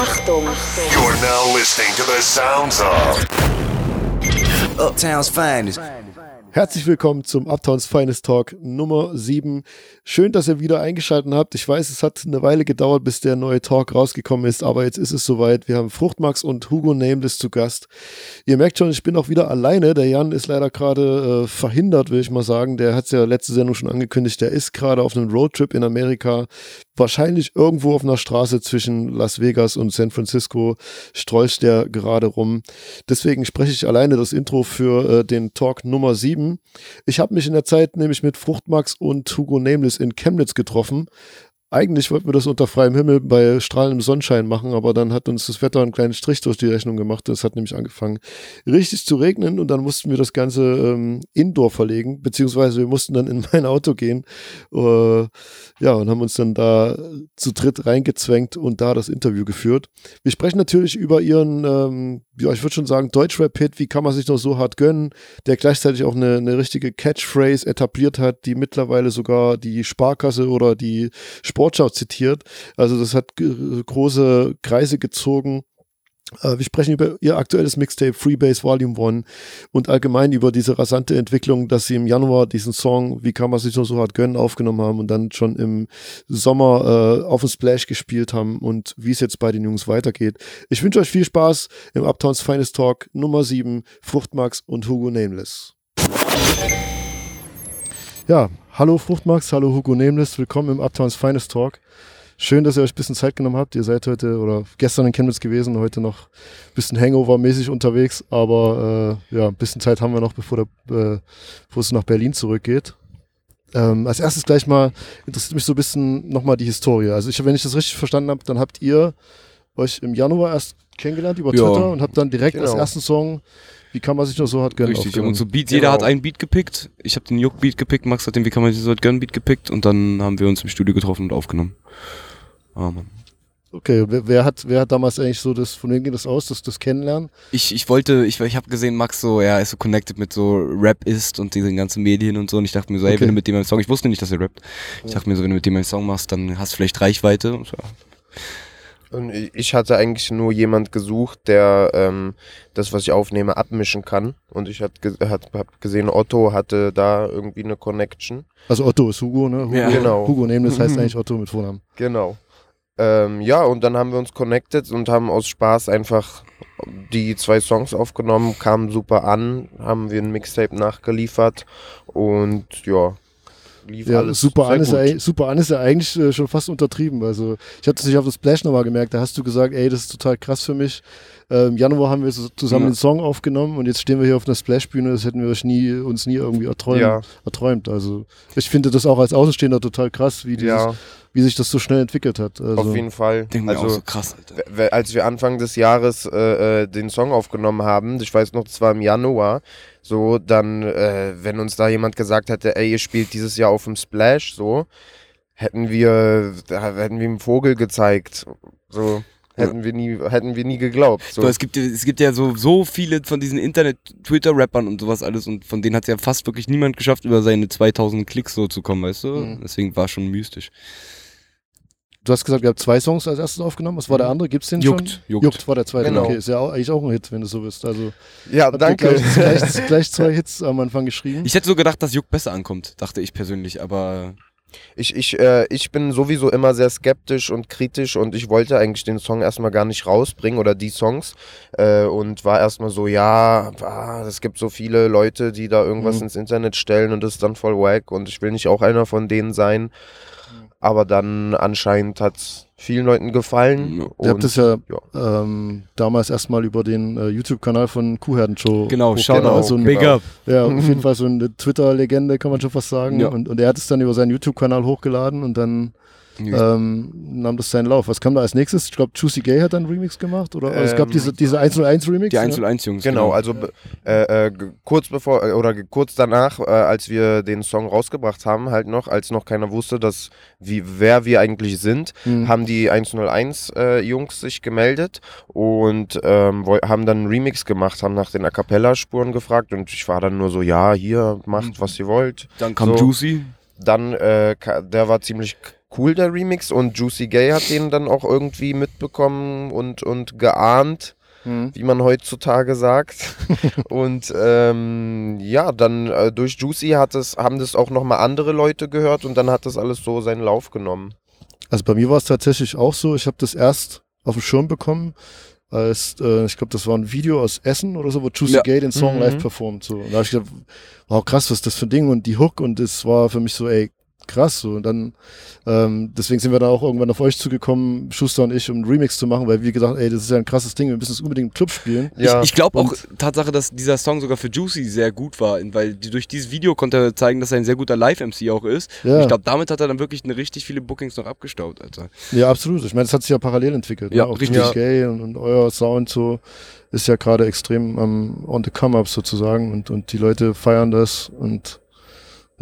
Achtung. You're now listening to the sounds of Uptown's finest. Herzlich willkommen zum Uptowns Finest Talk Nummer 7. Schön, dass ihr wieder eingeschaltet habt. Ich weiß, es hat eine Weile gedauert, bis der neue Talk rausgekommen ist, aber jetzt ist es soweit. Wir haben Fruchtmax und Hugo Nameless zu Gast. Ihr merkt schon, ich bin auch wieder alleine. Der Jan ist leider gerade äh, verhindert, will ich mal sagen. Der hat es ja letzte Sendung schon angekündigt. Der ist gerade auf einem Roadtrip in Amerika. Wahrscheinlich irgendwo auf einer Straße zwischen Las Vegas und San Francisco strolcht der gerade rum. Deswegen spreche ich alleine das Intro für äh, den Talk Nummer 7. Ich habe mich in der Zeit nämlich mit Fruchtmax und Hugo Nameless in Chemnitz getroffen. Eigentlich wollten wir das unter freiem Himmel bei strahlendem Sonnenschein machen, aber dann hat uns das Wetter einen kleinen Strich durch die Rechnung gemacht. Es hat nämlich angefangen, richtig zu regnen und dann mussten wir das Ganze ähm, indoor verlegen, beziehungsweise wir mussten dann in mein Auto gehen. Äh, ja, und haben uns dann da zu dritt reingezwängt und da das Interview geführt. Wir sprechen natürlich über ihren, ähm, ja, ich würde schon sagen, Deutschrap-Hit, wie kann man sich noch so hart gönnen, der gleichzeitig auch eine, eine richtige Catchphrase etabliert hat, die mittlerweile sogar die Sparkasse oder die Sportschau zitiert. Also das hat große Kreise gezogen. Äh, wir sprechen über ihr aktuelles Mixtape Freebase Volume 1 und allgemein über diese rasante Entwicklung, dass sie im Januar diesen Song Wie kann man sich noch so hart gönnen aufgenommen haben und dann schon im Sommer äh, auf dem Splash gespielt haben und wie es jetzt bei den Jungs weitergeht. Ich wünsche euch viel Spaß im Uptowns Finest Talk Nummer 7, Fruchtmax und Hugo Nameless. Ja, hallo Fruchtmax, hallo Hugo Nameless, willkommen im Uptowns Finest Talk. Schön, dass ihr euch ein bisschen Zeit genommen habt. Ihr seid heute oder gestern in Chemnitz gewesen, heute noch ein bisschen Hangover-mäßig unterwegs, aber äh, ja, ein bisschen Zeit haben wir noch, bevor, der, äh, bevor es nach Berlin zurückgeht. Ähm, als erstes gleich mal interessiert mich so ein bisschen nochmal die Historie. Also ich, wenn ich das richtig verstanden habe, dann habt ihr euch im Januar erst kennengelernt über Ja. Twitter und habt dann direkt als Genau. ersten Song, wie kann man sich noch so hart gönnen, Richtig, uns so Beats, Genau. jeder hat einen Beat gepickt. Ich habe den Juck-Beat gepickt, Max hat den Wie kann man sich so gönnen Beat gepickt und dann haben wir uns im Studio getroffen und aufgenommen. Ah, Mann. Okay, wer, wer, hat, wer hat damals eigentlich so das, von wem ging das aus, das, das Kennenlernen? Ich, ich wollte, ich, ich habe gesehen, Max so, er ist so connected mit so Rap ist und diesen ganzen Medien und so und ich dachte mir so, ey, Okay. wenn du mit dem einen Song, ich wusste nicht, dass er rappt. Ich dachte mir so, wenn du mit dem einen Song machst, dann hast du vielleicht Reichweite. Und so. Und ich hatte eigentlich nur jemand gesucht, der ähm, das, was ich aufnehme, abmischen kann. Und ich hat, hab gesehen, Otto hatte da irgendwie eine Connection. Also Otto ist Hugo, ne? Hugo, Ja. Genau. Hugo nehmen, das heißt eigentlich Otto mit Vornamen. Genau. Ähm, ja, und dann haben wir uns connected und haben aus Spaß einfach die zwei Songs aufgenommen, kamen super an, haben wir ein Mixtape nachgeliefert und ja, lief Ja, alles super sehr an, ist gut. ja, eigentlich- super an ist ja eigentlich äh, schon fast untertrieben. Also ich habe das nicht auf das Splash nochmal gemerkt. Da hast du gesagt, ey, das ist total krass für mich. Äh, Im Januar haben wir so zusammen Ja. den Song aufgenommen und jetzt stehen wir hier auf einer Splash-Bühne. Das hätten wir euch nie, uns nie irgendwie erträumt. Ja. erträumt. Also ich finde das auch als Außenstehender total krass, wie, dieses, Ja, wie sich das so schnell entwickelt hat. Also, auf jeden Fall. Auch Also so krass, Alter. als wir Anfang des Jahres äh, äh, den Song aufgenommen haben, ich weiß noch, das war im Januar, so, dann, äh, wenn uns da jemand gesagt hätte, ey, ihr spielt dieses Jahr auf dem Splash, so, hätten wir, hätten wir einen Vogel gezeigt, so, hätten wir nie, hätten wir nie geglaubt, so. Es, gibt, ja- es gibt ja so, so viele von diesen Internet-Twitter-Rappern und sowas alles und von denen hat es ja fast wirklich niemand geschafft, über seine 2000 Klicks so zu kommen, weißt du? Mhm. Deswegen war schon mystisch. Du hast gesagt, ihr habt zwei Songs als erstes aufgenommen. Was war der andere? Gibt's den Juckt, schon? juckt. Juckt war der zweite. Genau. Okay, ist ja auch, eigentlich auch ein Hit, wenn du so bist. Also ja, danke. Gleich, gleich, gleich zwei Hits am Anfang geschrieben. Ich hätte so gedacht, dass Juck besser ankommt, dachte ich persönlich, aber Ich, ich, äh, ich bin sowieso immer sehr skeptisch und kritisch und ich wollte eigentlich den Song erstmal gar nicht rausbringen oder die Songs äh, und war erstmal so, ja, ah, es gibt so viele Leute, die da irgendwas Mhm. ins Internet stellen und das ist dann voll wack und ich will nicht auch einer von denen sein. Aber dann anscheinend hat es vielen Leuten gefallen. Ja. Ihr habt das ja, ja. Ähm, damals erstmal über den äh, YouTube-Kanal von Kuhherdenshow. genau, hochgeladen. Shoutout, genau, so ein, Big. Up. Ja, auf jeden Fall so eine Twitter-Legende, kann man schon fast sagen. Ja. Und, und er hat es dann über seinen YouTube-Kanal hochgeladen und dann ähm, nahm das seinen Lauf. Was kam da als nächstes? Ich glaube, Juicy Gay hat dann einen Remix gemacht. Oder oder es gab Ähm, diese, diese 101-Remix. Die 101-Jungs. Genau, also be- äh, äh, kurz bevor äh, oder kurz danach, äh, als wir den Song rausgebracht haben, halt noch, als noch keiner wusste, dass wie wer wir eigentlich sind, Mhm. haben die 101 äh, Jungs sich gemeldet und ähm, haben dann einen Remix gemacht, haben nach den A cappella Spuren gefragt und ich war dann nur so, ja, hier macht was ihr wollt. Dann kam so. Juicy. Dann äh, der war ziemlich cool, der Remix. Und Juicy Gay hat den dann auch irgendwie mitbekommen und, und geahnt, Mhm. wie man heutzutage sagt. und ähm, ja, dann äh, durch Juicy hat es, haben das auch nochmal andere Leute gehört und dann hat das alles so seinen Lauf genommen. Also bei mir war es tatsächlich auch so, ich habe das erst auf dem Schirm bekommen, als, äh, ich glaube, das war ein Video aus Essen oder so, wo Juicy Ja. Gay den Song Mhm. live performt. So. Und da habe ich gedacht, wow, krass, was ist das für ein Ding und die Hook und es war für mich so, ey, krass. So. Und dann, ähm, deswegen sind wir dann auch irgendwann auf euch zugekommen, Schuster und ich, um einen Remix zu machen, weil wir gesagt, ey, das ist ja ein krasses Ding, wir müssen es unbedingt im Club spielen. Ich, ich glaube auch Und- Tatsache, dass dieser Song sogar für Juicy sehr gut war, weil die, durch dieses Video konnte er zeigen, dass er ein sehr guter Live-MC auch ist. Und Ja. ich glaube, damit hat er dann wirklich eine richtig viele Bookings noch abgestaubt, Alter. Ja, absolut. Ich meine, das hat sich ja parallel entwickelt. Ja, ne? Auch richtig. Gay und, und euer Sound so ist ja gerade extrem am on the come up sozusagen und, und die Leute feiern das und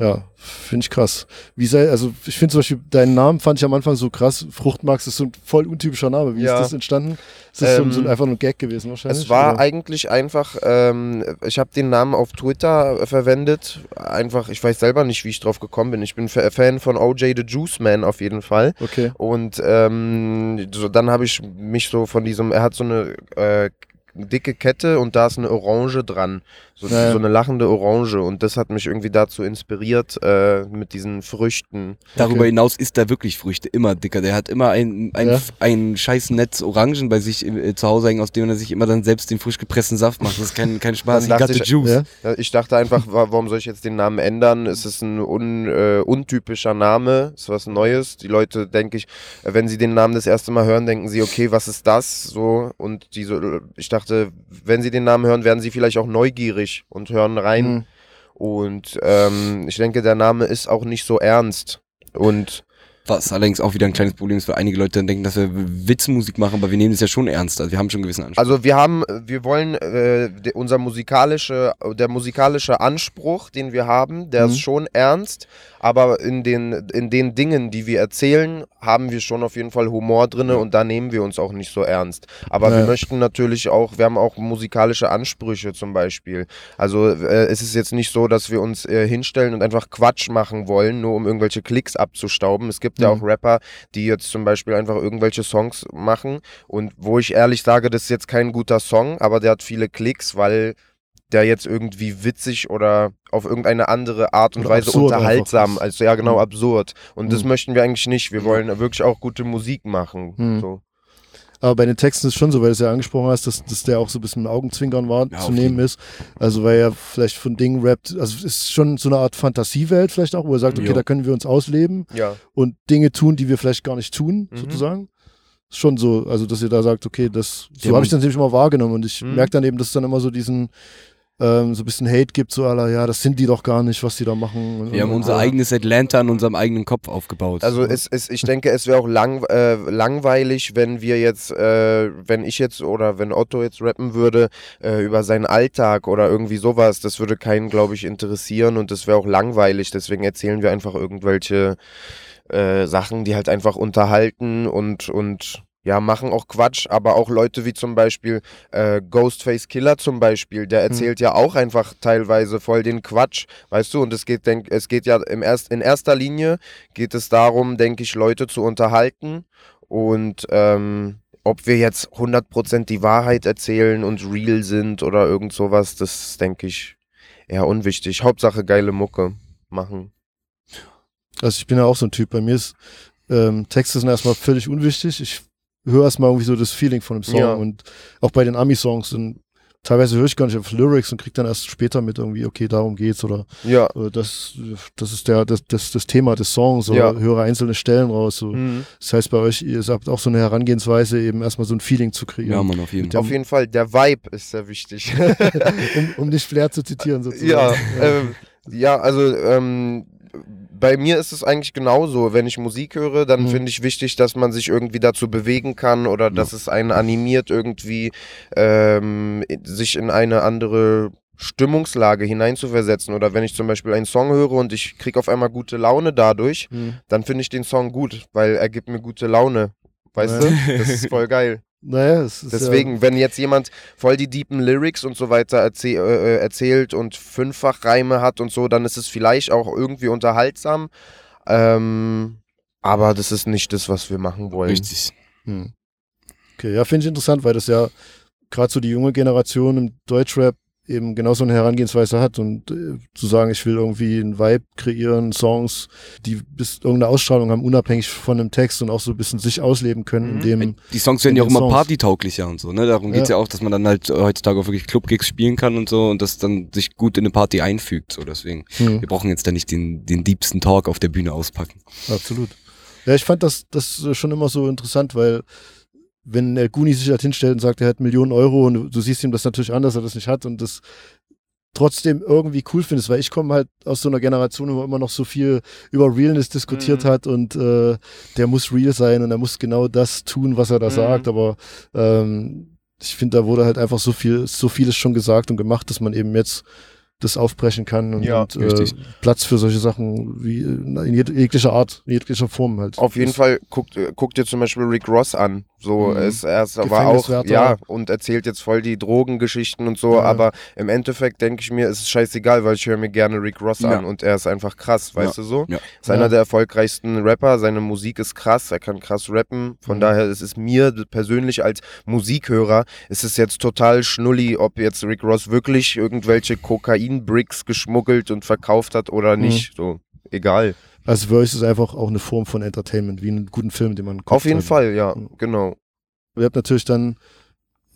ja, finde ich krass. Wie sei, also ich finde zum Beispiel, deinen Namen fand ich am Anfang so krass. Fruchtmax ist so ein voll untypischer Name. Wie Ja. ist das entstanden? Ist das Ähm, so, so einfach nur ein Gag gewesen wahrscheinlich? Es war oder? eigentlich einfach, ähm, ich habe den Namen auf Twitter äh, verwendet. Einfach, ich weiß selber nicht, wie ich drauf gekommen bin. Ich bin Fa- Fan von OJ the Juice Man auf jeden Fall. Okay. Und ähm, so, dann habe ich mich so von diesem, er hat so eine äh, dicke Kette und da ist eine Orange dran. So, Ja, ja. so eine lachende Orange. Und das hat mich irgendwie dazu inspiriert äh, mit diesen Früchten. Darüber Okay. hinaus isst er wirklich Früchte, immer dicker. Der hat immer ein, ein, Ja. ein scheiß Netz Orangen bei sich äh, zu Hause hängen, aus dem er sich immer dann selbst den frisch gepressten Saft macht. Das ist kein, kein Spaß. Got dachte ich- juice. Ja? Ich dachte einfach, wa- warum soll ich jetzt den Namen ändern? Es ist ein un, äh, untypischer Name, ist was Neues. Die Leute, denke ich, äh, wenn sie den Namen das erste Mal hören, denken sie, okay, was ist das? So und die so, ich dachte, wenn sie den Namen hören, werden sie vielleicht auch neugierig und hören rein. Mhm. Und ähm, ich denke, der Name ist auch nicht so ernst. Und Was allerdings auch wieder ein kleines Problem ist, weil einige Leute dann denken, dass wir Witzmusik machen, aber wir nehmen das ja schon ernst. Also wir haben schon einen gewissen Anspruch. Also wir haben, wir wollen, äh, de, unser musikalische, der musikalische Anspruch, den wir haben, der Mhm. ist schon ernst, aber in den, in den Dingen, die wir erzählen, haben wir schon auf jeden Fall Humor drin und da nehmen wir uns auch nicht so ernst. Aber Ja. wir möchten natürlich auch, wir haben auch musikalische Ansprüche zum Beispiel. Also äh, es ist jetzt nicht so, dass wir uns äh, hinstellen und einfach Quatsch machen wollen, nur um irgendwelche Klicks abzustauben. Es gibt ja Mhm. auch Rapper, die jetzt zum Beispiel einfach irgendwelche Songs machen und wo ich ehrlich sage, das ist jetzt kein guter Song, aber der hat viele Klicks, weil der jetzt irgendwie witzig oder auf irgendeine andere Art und Oder Weise unterhaltsam, also ja genau Mhm. absurd. Und das Mhm. möchten wir eigentlich nicht. Wir wollen wirklich auch gute Musik machen. Mhm. So. Aber bei den Texten ist es schon so, weil du es ja angesprochen hast, dass, dass der auch so ein bisschen mit Augenzwinkern war, Ja, zu nehmen ist. Also weil er vielleicht von Dingen rappt, also es ist schon so eine Art Fantasiewelt vielleicht auch, wo er sagt, okay, Ja. da können wir uns ausleben Ja. und Dinge tun, die wir vielleicht gar nicht tun, Mhm. sozusagen. Ist schon so, also dass ihr da sagt, okay, das so habe ich das nämlich immer wahrgenommen und ich Mhm. merke dann eben, dass es dann immer so diesen ähm, so ein bisschen Hate gibt, so aller, ja, das sind die doch gar nicht, was die da machen. Und, wir haben unser und, eigenes Atlanta in unserem eigenen Kopf aufgebaut. Also es, es, ich denke, es wäre auch lang, äh, langweilig, wenn wir jetzt, äh, wenn ich jetzt oder wenn Otto jetzt rappen würde äh, über seinen Alltag oder irgendwie sowas, das würde keinen, glaube ich, interessieren und das wäre auch langweilig. Deswegen erzählen wir einfach irgendwelche äh, Sachen, die halt einfach unterhalten und, und ja, machen auch Quatsch, aber auch Leute wie zum Beispiel äh, Ghostface Killer zum Beispiel, der erzählt ja auch einfach teilweise voll den Quatsch, weißt du, und es geht, denk, es geht ja im erst, in erster Linie geht es darum, denke ich, Leute zu unterhalten und ähm, ob wir jetzt 100% die Wahrheit erzählen und real sind oder irgend sowas, das denke ich, eher unwichtig. Hauptsache geile Mucke machen. Also ich bin ja auch so ein Typ. Bei mir ist ähm, Texte sind erstmal völlig unwichtig. Ich höre erstmal irgendwie so das Feeling von dem Song Ja. und auch bei den Ami-Songs sind teilweise höre ich gar nicht auf Lyrics und krieg dann erst später mit irgendwie, okay, darum geht's oder Ja. äh, das, das ist der, das, das, das Thema des Songs oder Ja. höre einzelne Stellen raus. So. Mhm. Das heißt bei euch, ihr habt auch so eine Herangehensweise, eben erstmal so ein Feeling zu kreieren. ja, Mann, auf jeden Fall. Auf jeden Fall, der Vibe ist sehr wichtig. um, um nicht Flair zu zitieren sozusagen. Ja, ähm, ja, also ähm, bei mir ist es eigentlich genauso. Wenn ich Musik höre, dann Mhm. finde ich wichtig, dass man sich irgendwie dazu bewegen kann oder dass es einen animiert, irgendwie ähm, sich in eine andere Stimmungslage hineinzuversetzen. Oder wenn ich zum Beispiel einen Song höre und ich kriege auf einmal gute Laune dadurch, Mhm. dann finde ich den Song gut, weil er gibt mir gute Laune. Weißt Ja. du? Das ist voll geil. Naja, es ist Deswegen, wenn jetzt jemand voll die deepen Lyrics und so weiter erzäh äh, äh, erzählt und fünffach Reime hat und so, dann ist es vielleicht auch irgendwie unterhaltsam. Ähm, Aber das ist nicht das, was wir machen wollen. Richtig. Hm. Okay, ja, finde ich interessant, weil das ja gerade so die junge Generation im Deutschrap eben genau so eine Herangehensweise hat und äh, zu sagen, ich will irgendwie einen Vibe kreieren, Songs, die bis irgendeine Ausstrahlung haben, unabhängig von dem Text und auch so ein bisschen sich ausleben können, Mhm. indem Die Songs werden in ja auch immer Songs. partytauglicher und so, ne? Darum geht's ja. auch, dass man dann halt äh, heutzutage auch wirklich Clubgigs spielen kann und so und das dann sich gut in eine Party einfügt. So deswegen. hm, Wir brauchen jetzt da nicht den, den diebsten Talk auf der Bühne auspacken. absolut. Ja, ich fand das, das äh, schon immer so interessant, weil wenn der Guni sich halt hinstellt und sagt, er hat Millionen Euro und du, siehst ihm das natürlich an, dass er das nicht hat und das trotzdem irgendwie cool findest, weil ich komme halt aus so einer Generation, wo immer noch so viel über Realness diskutiert Mhm. hat und äh, der muss real sein und er muss genau das tun, was er da Mhm. sagt, aber ähm, ich finde, da wurde halt einfach so viel, so vieles schon gesagt und gemacht, dass man eben jetzt das aufbrechen kann und, Ja, und äh. Platz für solche Sachen wie in jeglicher Art, in jeglicher Form halt. Auf jeden Das- Fall guckt, äh, guckt dir zum Beispiel Rick Ross an. So, Mhm. es, er ist aber auch, ja, und erzählt jetzt voll die Drogengeschichten und so, Ja. aber im Endeffekt denke ich mir, ist es scheißegal, weil ich höre mir gerne Rick Ross Ja. an und er ist einfach krass, weißt du so? Ist einer der erfolgreichsten Rapper, seine Musik ist krass, er kann krass rappen, von Mhm. daher ist es mir persönlich als Musikhörer, ist es jetzt total schnulli, ob jetzt Rick Ross wirklich irgendwelche Kokain-Bricks geschmuggelt und verkauft hat oder Mhm. nicht, so, egal. Also für euch ist es einfach auch eine Form von Entertainment, wie einen guten Film, den man guckt. Auf jeden halt. Fall, ja, Mhm. genau. Ihr habt natürlich dann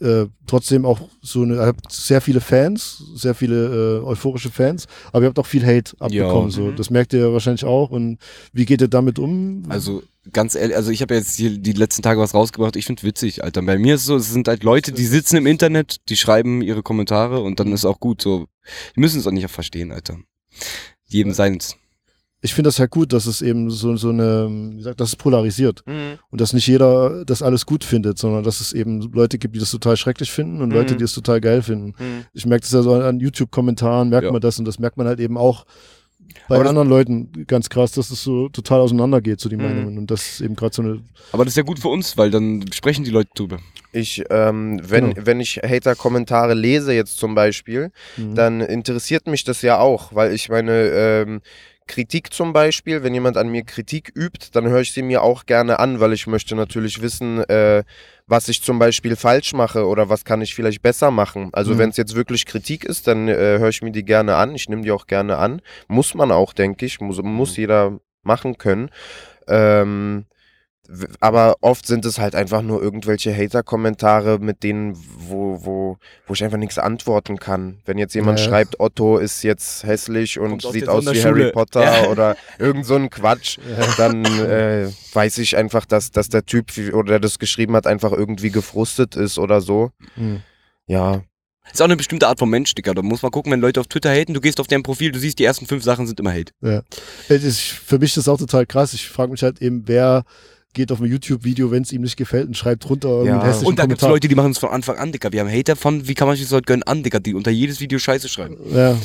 äh, trotzdem auch so eine, ihr habt sehr viele Fans, sehr viele äh, euphorische Fans, aber ihr habt auch viel Hate abbekommen. So. Mhm. Das merkt ihr wahrscheinlich auch. Und wie geht ihr damit um? Also ganz ehrlich, also ich habe jetzt hier die letzten Tage was rausgebracht. Ich finde witzig, Alter. Bei mir ist es so, es sind halt Leute, die sitzen im Internet, die schreiben ihre Kommentare und dann ist auch gut. So, die müssen es auch nicht verstehen, Alter. Jedem seins. ich finde das halt gut, dass es eben so, so eine, wie gesagt, dass es polarisiert. Mhm. Und dass nicht jeder das alles gut findet, sondern dass es eben Leute gibt, die das total schrecklich finden und Mhm. Leute, die es total geil finden. Mhm. Ich merke das ja so an YouTube-Kommentaren, merkt Ja. man das und das merkt man halt eben auch bei Aber das- anderen Leuten ganz krass, dass es so total auseinandergeht, so die Mhm. Meinungen. Und das ist eben gerade so eine. Aber das ist ja gut für uns, weil dann sprechen die Leute drüber. Ich, ähm, wenn, Genau. wenn ich Hater-Kommentare lese jetzt zum Beispiel, Mhm. dann interessiert mich das ja auch, weil ich meine, ähm, Kritik zum Beispiel, wenn jemand an mir Kritik übt, dann höre ich sie mir auch gerne an, weil ich möchte natürlich wissen, äh, was ich zum Beispiel falsch mache oder was kann ich vielleicht besser machen. Also Mhm. wenn es jetzt wirklich Kritik ist, dann äh, höre ich mir die gerne an. Ich nehme die auch gerne an. Muss man auch, denke ich. Muss, muss jeder machen können. Ähm, aber oft sind es halt einfach nur irgendwelche Hater-Kommentare, mit denen, wo, wo, wo ich einfach nichts antworten kann. Wenn jetzt jemand Ja. schreibt, Otto ist jetzt hässlich und Kommt sieht aus wie. Harry Potter Ja. oder irgend so ein Quatsch, dann äh, weiß ich einfach, dass, dass der Typ, oder der das geschrieben hat, einfach irgendwie gefrustet ist oder so. Mhm. Ja, Ist auch eine bestimmte Art von Mensch, Digga. Da muss man gucken, wenn Leute auf Twitter haten, du gehst auf deren Profil, du siehst, die ersten fünf Sachen sind immer Hate. Ja. Für mich ist das auch total krass. Ich frage mich halt eben, wer geht auf ein YouTube-Video, wenn es ihm nicht gefällt und schreibt drunter irgendeinen Ja. hässlichen Und da gibt's Kommentar. Leute, die machen es von Anfang an, Digga. Wir haben Hater von, wie kann man sich das heute gönnen, an, Digga, die unter jedes Video Scheiße schreiben. Ja.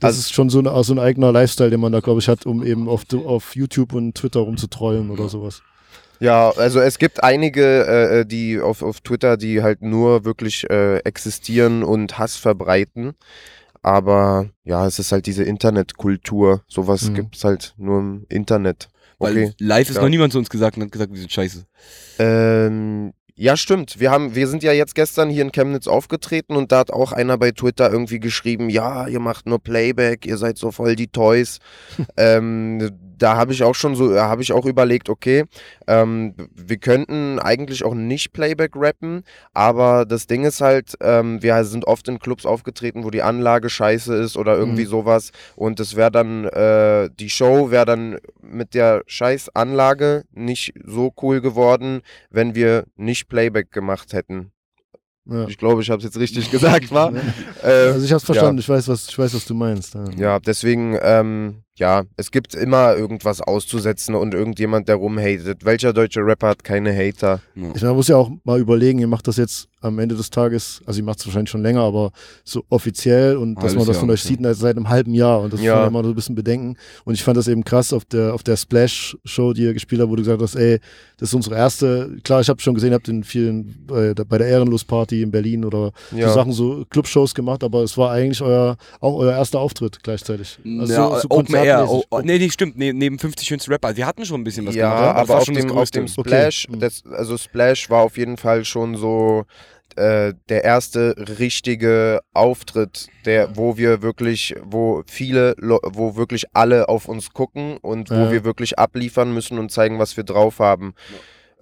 Das Also- ist schon so, eine, so ein eigener Lifestyle, den man da, glaube ich, hat, um eben auf, auf YouTube und Twitter rumzutrollen oder sowas. Ja, also es gibt einige, äh, die auf, auf Twitter, die halt nur wirklich äh, existieren und Hass verbreiten. Aber ja, es ist halt diese Internetkultur. Sowas Mhm. gibt's halt nur im Internet. Weil Okay. live ist Ja. noch niemand zu uns gesagt und hat gesagt, wir sind scheiße. Ähm, ja, stimmt. Wir, haben, wir sind ja jetzt gestern hier in Chemnitz aufgetreten und da hat auch einer bei Twitter irgendwie geschrieben, ja, ihr macht nur Playback, ihr seid so voll die Toys. ähm, da habe ich auch schon so, habe ich auch überlegt, okay, ähm, wir könnten eigentlich auch nicht Playback rappen, aber das Ding ist halt, ähm, wir sind oft in Clubs aufgetreten, wo die Anlage scheiße ist oder irgendwie Mhm. sowas und es wäre dann, äh, die Show wäre dann mit der scheiß Anlage nicht so cool geworden, wenn wir nicht Playback gemacht hätten. Ja. Ich glaube, ich habe es jetzt richtig gesagt, war. Äh, Also ich habe verstanden, ich, weiß, was, ich weiß, was du meinst. Ja. ja, deswegen, ähm, ja, es gibt immer irgendwas auszusetzen und irgendjemand, der rumhatet. Welcher deutsche Rapper hat keine Hater? Ja. Ich man muss ja auch mal überlegen, ihr macht das jetzt am Ende des Tages, also ihr macht es wahrscheinlich schon länger, aber so offiziell und dass Halbes man das Jahr von euch sieht seit einem halben Jahr und das Ja. man immer so ein bisschen bedenken. Und ich fand das eben krass auf der, auf der Splash-Show, die ihr gespielt habt, wo du gesagt hast, ey, das ist unsere erste, klar, ich habe schon gesehen, ihr habt in vielen, äh, bei der Ehrenlos-Party in Berlin oder Ja. so Sachen, so Clubshows gemacht, aber es war eigentlich euer, auch euer erster Auftritt gleichzeitig. Also ja, so, so Open Air ja, Rapmäßig. oh, oh, nee, nee, stimmt, nee, neben 50 schönste Rapper. Wir hatten schon ein bisschen was ja, gemacht. Das aber war auf dem, auf dem Splash, Okay. das, also Splash war auf jeden Fall schon so äh, der erste richtige Auftritt, der, wo wir wirklich, wo viele, wo wirklich alle auf uns gucken und wo Ja. wir wirklich abliefern müssen und zeigen, was wir drauf haben.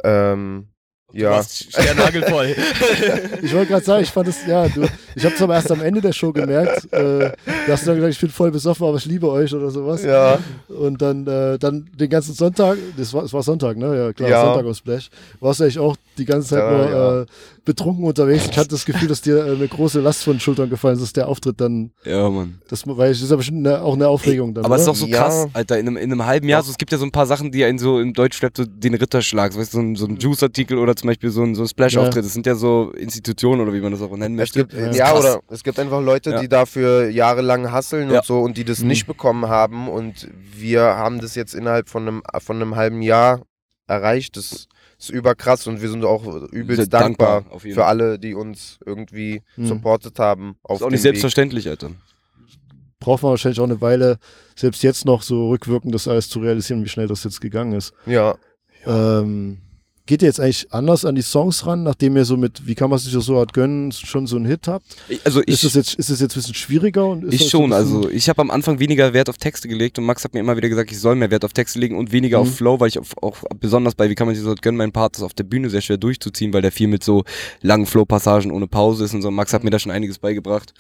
Ähm, Du ja. warst Sternagelvoll. Ich wollte gerade sagen, ich fand es, ja, du, ich habe es aber erst am Ende der Show gemerkt. Äh, da hast du dann gesagt, ich bin voll besoffen, aber ich liebe euch oder sowas. Ja. Und dann, äh, dann den ganzen Sonntag, das war, es war Sonntag, ne? Ja, klar, Ja. Sonntag aus Splash. Warst du eigentlich auch die ganze Zeit Ja, nur ja. Äh, betrunken unterwegs. Ich hatte das Gefühl, dass dir äh, eine große Last von den Schultern gefallen ist, dass der Auftritt dann, ja, Mann. das, weil das ist ja bestimmt eine, auch eine Aufregung dann. Aber es ist doch so Ja. krass, Alter, in einem, in einem halben Jahr, so, es gibt ja so ein paar Sachen, die einen so im Deutschrap so den Ritterschlag, so, weißt du, so ein, so ein Juice-Artikel oder zum Beispiel so ein, so ein Splash-Auftritt, das sind ja so Institutionen oder wie man das auch nennen Es möchte. gibt, Ja. ja, oder es gibt einfach Leute, Ja. die dafür jahrelang hasseln Ja. und so und die das Mhm. nicht bekommen haben und wir haben das jetzt innerhalb von einem, von einem halben Jahr erreicht. Das ist überkrass und wir sind auch übelst Sehr dankbar, dankbar, auf jeden für alle, die uns irgendwie Mhm. supportet haben. Auf ist auch dem nicht Weg. selbstverständlich, Alter. Braucht man wahrscheinlich auch eine Weile, selbst jetzt noch so rückwirkend das alles zu realisieren, wie schnell das jetzt gegangen ist. Ja, Ähm, geht ihr jetzt eigentlich anders an die Songs ran, nachdem ihr so mit, wie kann man sich das so hart gönnen, schon so einen Hit habt? Ich, also Ist ich, es jetzt, ist es jetzt ein bisschen schwieriger? Und ist ich das schon, also ich habe am Anfang weniger Wert auf Texte gelegt und Max hat mir immer wieder gesagt, ich soll mehr Wert auf Texte legen und weniger Mhm. auf Flow, weil ich auf, auch besonders bei Wie kann man sich so gönnen, mein Part ist auf der Bühne sehr schwer durchzuziehen, weil der viel mit so langen Flow-Passagen ohne Pause ist und so. Max hat mir da schon einiges beigebracht.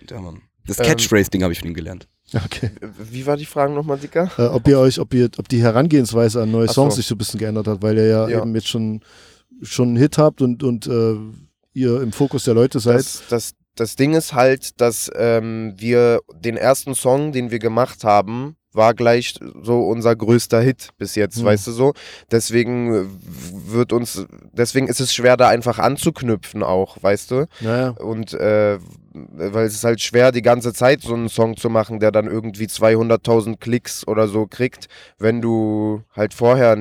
Und ja, Mann. Das Ähm, Catchphrase-Ding habe ich von ihm gelernt. Okay. wie war die Frage nochmal, Dicker? Äh, ob ihr euch, ob ihr, ob die Herangehensweise an neue Ach so. Songs sich so ein bisschen geändert hat, weil ihr ja, Ja. eben jetzt schon, schon einen Hit habt und, und äh, ihr im Fokus der Leute seid. Das, das, das Ding ist halt, dass ähm, wir den ersten Song, den wir gemacht haben, war gleich so unser größter Hit bis jetzt, Mhm. weißt du so. Deswegen wird uns, deswegen ist es schwer, da einfach anzuknüpfen auch, weißt du. naja. Und äh, weil es ist halt schwer, die ganze Zeit so einen Song zu machen, der dann irgendwie 200.000 Klicks oder so kriegt, wenn du halt vorher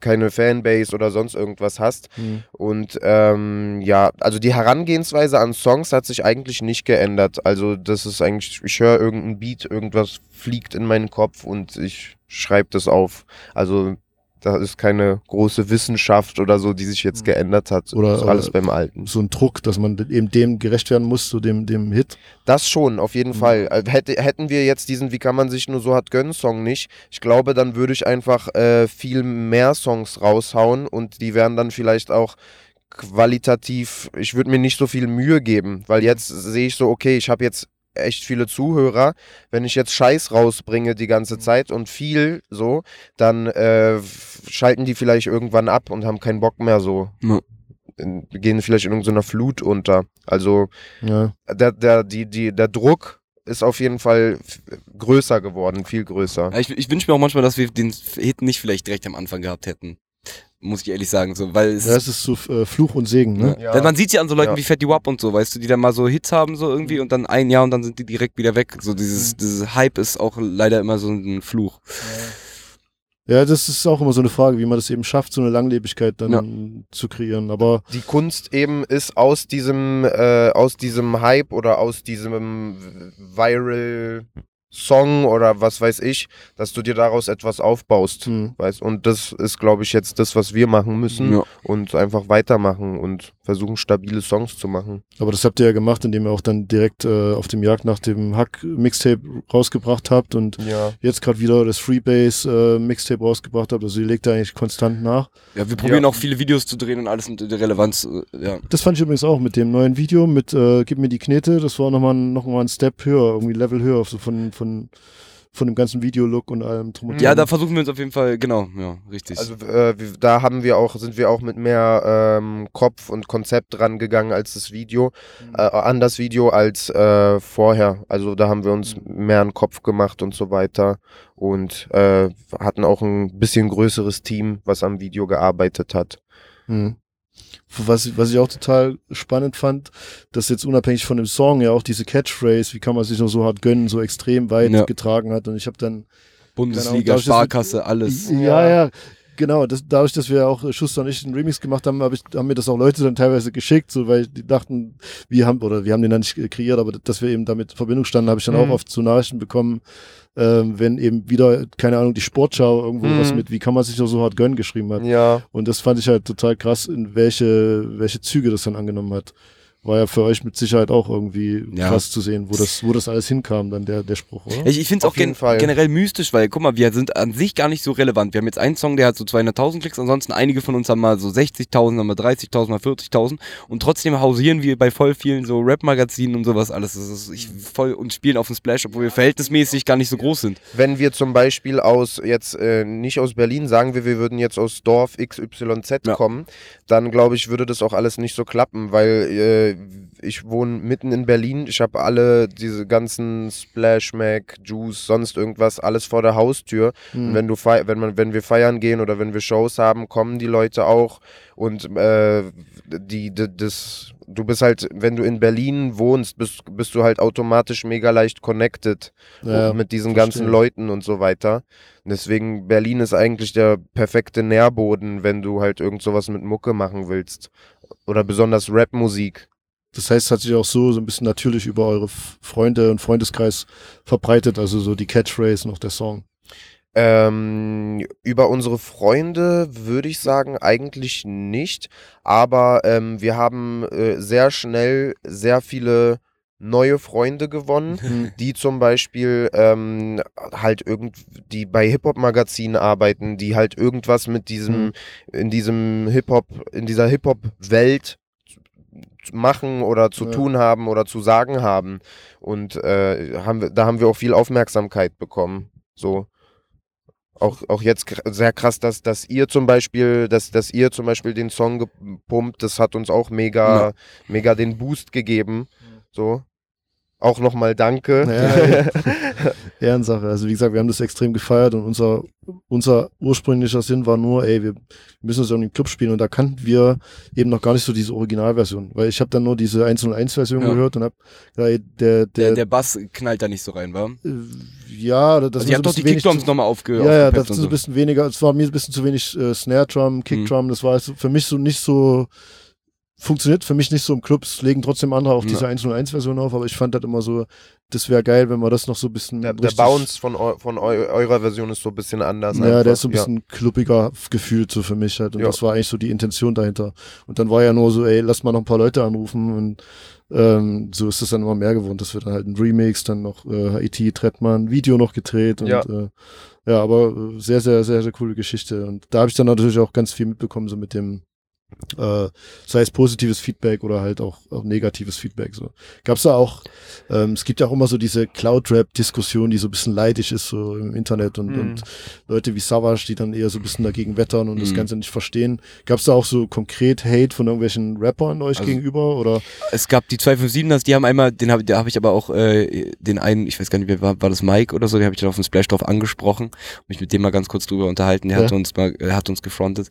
keine Fanbase oder sonst irgendwas hast. Hm. Und ähm, ja, also die Herangehensweise an Songs hat sich eigentlich nicht geändert. Also das ist eigentlich, ich höre irgendeinen Beat, irgendwas fliegt in meinen Kopf und ich schreibe das auf. Also da ist keine große Wissenschaft oder so, die sich jetzt geändert hat. Oder, ist alles beim Alten. So ein Druck, dass man eben dem gerecht werden muss, so dem, dem Hit. Das schon, auf jeden Mhm. Fall. Also Hätte, hätten wir jetzt diesen Wie kann man sich nur so hat gönnen Song nicht, ich glaube, dann würde ich einfach äh, viel mehr Songs raushauen und die wären dann vielleicht auch qualitativ, ich würde mir nicht so viel Mühe geben, weil jetzt sehe ich so, okay, ich habe jetzt echt viele Zuhörer, wenn ich jetzt Scheiß rausbringe die ganze Zeit und viel so, dann äh, schalten die vielleicht irgendwann ab und haben keinen Bock mehr so. Ja. In- Gehen vielleicht in irgendeiner Flut unter. Also Ja. der, der, die, die, der Druck ist auf jeden Fall größer geworden, viel größer. Ja, ich ich wünsche mir auch manchmal, dass wir den Hit nicht vielleicht direkt am Anfang gehabt hätten. Muss ich ehrlich sagen, so, weil es ja, es ist so äh, Fluch und Segen, ne? Ja. Denn man sieht ja an so Leuten Ja. wie Fatty Wap und so, weißt du, die dann mal so Hits haben so irgendwie und dann ein Jahr und dann sind die direkt wieder weg. So dieses, dieses Hype ist auch leider immer so ein Fluch. Ja, das ist auch immer so eine Frage, wie man das eben schafft, so eine Langlebigkeit dann zu kreieren. Aber Die Kunst eben ist aus diesem, äh, aus diesem Hype oder aus diesem Viral Song oder was weiß ich, dass du dir daraus etwas aufbaust. hm, Weißt? Und das ist, glaube ich, jetzt das, was wir machen müssen Ja. und einfach weitermachen und versuchen, stabile Songs zu machen. aber das habt ihr ja gemacht, indem ihr auch dann direkt äh, auf dem Jagd nach dem Hack-Mixtape rausgebracht habt und Ja. jetzt gerade wieder das Freebase-Mixtape rausgebracht habt. Also ihr legt da eigentlich konstant nach. Ja, wir probieren Ja. auch viele Videos zu drehen und alles mit der Relevanz, äh, ja. Das fand ich übrigens auch mit dem neuen Video mit äh, Gib mir die Knete. Das war nochmal noch mal ein Step höher, irgendwie Level höher, so von, von, von dem ganzen Videolook und allem drum und Ja, dran. da versuchen wir uns auf jeden Fall, genau, ja, richtig. Also äh, wir- da haben wir auch, sind wir auch mit mehr ähm, Kopf und Konzept dran gegangen als das Video, Mhm. äh, an das Video als äh, vorher. Also da haben wir uns Mhm. mehr einen Kopf gemacht und so weiter und äh, hatten auch ein bisschen größeres Team, was am Video gearbeitet hat. Mhm. Was, ich- was ich auch total spannend fand, dass jetzt unabhängig von dem Song ja auch diese Catchphrase, wie kann man sich noch so hart gönnen, so extrem weit Ja. getragen hat. Und ich habe dann, Bundesliga, Genau, dass wir- Sparkasse, alles. ja, ja, Genau, das, dadurch, dass wir auch äh, Schuster und ich einen Remix gemacht haben, hab ich, haben mir das auch Leute dann teilweise geschickt, so weil die dachten, wir haben, oder wir haben den dann nicht kreiert, aber dass wir eben damit in Verbindung standen, habe ich dann Mhm. auch oft zu Nachrichten bekommen, ähm, wenn eben wieder, keine Ahnung, die Sportschau irgendwo Mhm. was mit, wie kann man sich doch so hart gönnen, geschrieben hat. Ja, Und das fand ich halt total krass, in welche, welche Züge das dann angenommen hat. War ja für euch mit Sicherheit auch irgendwie Ja. krass zu sehen, wo das, wo das alles hinkam, dann der, der Spruch, oder? Ich, ich finde es auch gen Fall. generell mystisch, weil guck mal, wir sind an sich gar nicht so relevant. Wir haben jetzt einen Song, der hat so 200.000 Klicks, ansonsten einige von uns haben mal so 60.000, haben mal 30.000, mal 40.000 und trotzdem hausieren wir bei voll vielen so Rap-Magazinen und sowas alles. Das ist ich voll und spielen auf dem Splash, obwohl wir verhältnismäßig gar nicht so groß sind. wenn wir zum Beispiel aus, jetzt äh, nicht aus Berlin, sagen wir, wir würden jetzt aus Dorf XYZ Ja. kommen, dann glaube ich, würde das auch alles nicht so klappen, weil äh, ich wohne mitten in Berlin, ich habe alle diese ganzen Splash, Mac, Juice, sonst irgendwas, alles vor der Haustür. Hm. Und wenn du fei wenn man, wenn wir feiern gehen oder wenn wir Shows haben, kommen die Leute auch und äh, die, die das du bist halt, wenn du in Berlin wohnst, bist, bist du halt automatisch mega leicht connected Ja, mit diesen verstehe. ganzen Leuten und so weiter. Deswegen Berlin ist eigentlich der perfekte Nährboden, wenn du halt irgend sowas mit Mucke machen willst oder besonders Rapmusik. Das heißt, es hat sich auch so, so ein bisschen natürlich über eure Freunde und Freundeskreis verbreitet, also so die Catchphrase und auch der Song. Ähm, über unsere Freunde würde ich sagen, eigentlich nicht. Aber ähm, wir haben äh, sehr schnell sehr viele neue Freunde gewonnen, Hm. die zum Beispiel ähm, halt irgend, die bei Hip-Hop-Magazinen arbeiten, die halt irgendwas mit diesem, Mhm. in diesem Hip-Hop, in dieser Hip-Hop-Welt machen oder zu Ja. tun haben oder zu sagen haben. Und äh, haben wir, da haben wir auch viel Aufmerksamkeit bekommen. So. Auch, auch jetzt sehr krass, dass, dass ihr zum Beispiel, dass, dass ihr zum Beispiel den Song gepumpt, das hat uns auch mega, Ja. mega den Boost gegeben. So. Auch nochmal danke. Ja. Ehrensache. Also wie gesagt, wir haben das extrem gefeiert und unser, unser ursprünglicher Sinn war nur, ey, wir müssen uns irgendwie im Club spielen und da kannten wir eben noch gar nicht so diese Originalversion, weil ich habe dann nur diese 101-Version Ja. gehört und hab ja, ey, der, der, Der, der Bass knallt da nicht so rein, wa? äh, ja, das Also ist habt doch die Kickdrums nochmal aufge Ja, ja, das ist so ein bisschen weniger, es war mir ein bisschen zu wenig äh, Snare Drum, Kick Mhm. Das war für mich so nicht so, funktioniert für mich nicht so im Club, es legen trotzdem andere auch Ja. diese 101-Version auf, aber ich fand das immer so, das wäre geil, wenn wir das noch so ein bisschen Der, der Bounce von, eu, von eu, eurer Version ist so ein bisschen anders. Ja, einfach. der ist so ein bisschen kluppiger gefühlt so für mich halt. Und Ja. das war eigentlich so die Intention dahinter. Und dann war ja nur so, ey, lass mal noch ein paar Leute anrufen und ähm, so ist es dann immer mehr geworden. Das wird dann halt ein Remix, dann noch äh, IT Trettmann, Video noch gedreht und Ja. äh, ja, aber äh, sehr, sehr, sehr, sehr coole Geschichte. Und da habe ich dann natürlich auch ganz viel mitbekommen, so mit dem äh, sei es positives Feedback oder halt auch, auch negatives Feedback. So. Gab es da auch, ähm, es gibt ja auch immer so diese Cloud-Rap-Diskussion, die so ein bisschen leidig ist so im Internet und, Mhm. und Leute wie Savage, die dann eher so ein bisschen dagegen wettern und das Mhm. Ganze nicht verstehen. Gab es da auch so konkret Hate von irgendwelchen Rappern euch Also- gegenüber? Oder Es gab die 257ers, die haben einmal, den habe hab ich aber auch, äh, den einen, ich weiß gar nicht, wer war, war das Mike oder so, den habe ich dann auf dem Splash drauf angesprochen, mich mit dem mal ganz kurz drüber unterhalten, der Ja. hat uns mal, er hat uns gefrontet.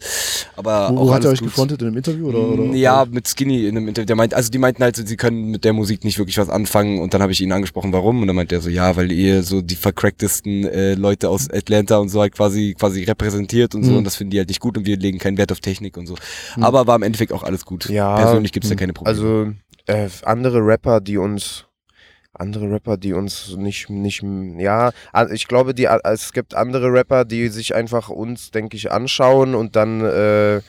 Aber wo, auch hat er euch gut. gefrontet in einem Interview? Oder, oder, Mm, ja, mit Skinny in einem Interview. Der meint, also die meinten halt, sie können mit der Musik nicht wirklich was anfangen und dann habe ich ihn angesprochen, warum? Und dann meint er so, ja, weil ihr so die vercracktesten äh, Leute aus Atlanta und so halt quasi quasi repräsentiert und so Mhm. und das finden die halt nicht gut und wir legen keinen Wert auf Technik und so. Mhm. Aber war im Endeffekt auch alles gut. Ja, Persönlich gibt's da mhm. keine Probleme. Also äh, andere Rapper, die uns andere Rapper, die uns nicht nicht ja, ich glaube, die es gibt andere Rapper, die sich einfach uns, denke ich, anschauen und dann äh,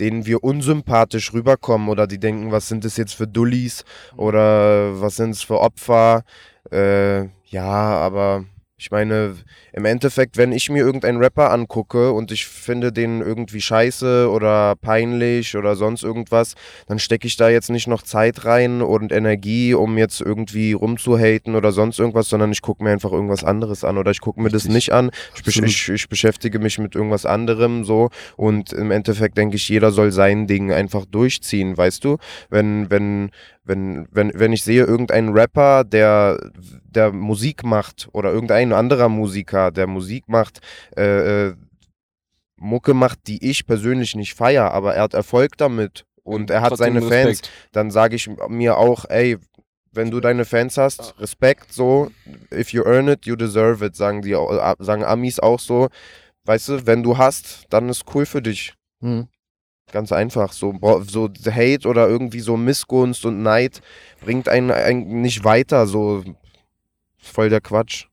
denen wir unsympathisch rüberkommen oder die denken, was sind das jetzt für Dullis oder was sind es für Opfer? Äh, ja, aber ich meine, im Endeffekt, wenn ich mir irgendeinen Rapper angucke und ich finde den irgendwie scheiße oder peinlich oder sonst irgendwas, dann stecke ich da jetzt nicht noch Zeit rein und Energie, um jetzt irgendwie rumzuhaten oder sonst irgendwas, sondern ich gucke mir einfach irgendwas anderes an oder ich gucke mir das nicht an. Ich, ich, ich beschäftige mich mit irgendwas anderem so und im Endeffekt denke ich, jeder soll sein Ding einfach durchziehen, weißt du? Wenn, wenn, wenn, wenn, wenn ich sehe irgendeinen Rapper, der, der Musik macht oder irgendein anderer Musiker, der Musik macht, äh, äh, Mucke macht, die ich persönlich nicht feier, aber er hat Erfolg damit und er hat Trotzdem seine Fans, Respekt. dann sage ich mir auch, ey, wenn du deine Fans hast, Respekt so, if you earn it, you deserve it, sagen die, sagen Amis auch so. Weißt du, wenn du hast, dann ist cool für dich. Hm. Ganz einfach. So, so Hate oder irgendwie so Missgunst und Neid bringt einen, einen nicht weiter. So voll der Quatsch.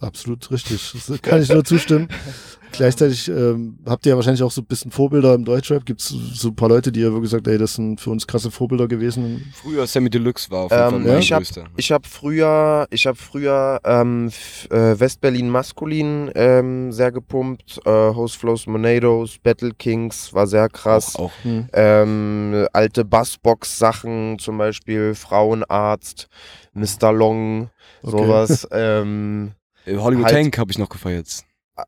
Absolut richtig. Das kann ich nur zustimmen. Gleichzeitig ähm, habt ihr ja wahrscheinlich auch so ein bisschen Vorbilder im Deutschrap. Gibt es so ein paar Leute, die ja wirklich gesagt ey, das sind für uns krasse Vorbilder gewesen. Früher Sammy Deluxe war auf jeden Ähm, Fall mein ich hab- größter. Ich habe früher, ich habe früher ähm, äh, Westberlin Maskulin ähm, sehr gepumpt. Äh, Host Flows Monados, Battle Kings war sehr krass. Auch, auch. Hm. Ähm, alte Bassbox-Sachen, zum Beispiel Frauenarzt, Mr. Long, Okay. sowas. ähm, Äh, Hollywood Halt- Tank habe ich noch gefeiert.